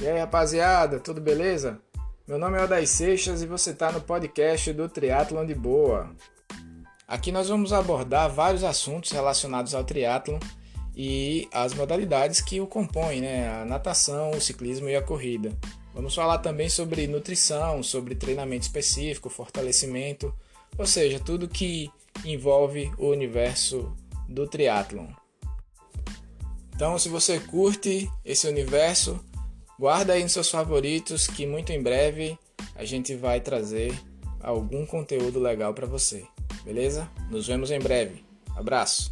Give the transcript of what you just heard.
E aí, rapaziada, tudo beleza? Meu nome é Odaí Seixas e você está no podcast do Triatlon de Boa. Aqui nós vamos abordar vários assuntos relacionados ao triatlon e as modalidades que o compõem, né? A natação, o ciclismo e a corrida. Vamos falar também sobre nutrição, sobre treinamento específico, fortalecimento, ou seja, tudo que envolve o universo do triatlon. Então, se você curte esse universo, Guarda aí nos seus favoritos que muito em breve a gente vai trazer algum conteúdo legal para você. Beleza? Nos vemos em breve. Abraço.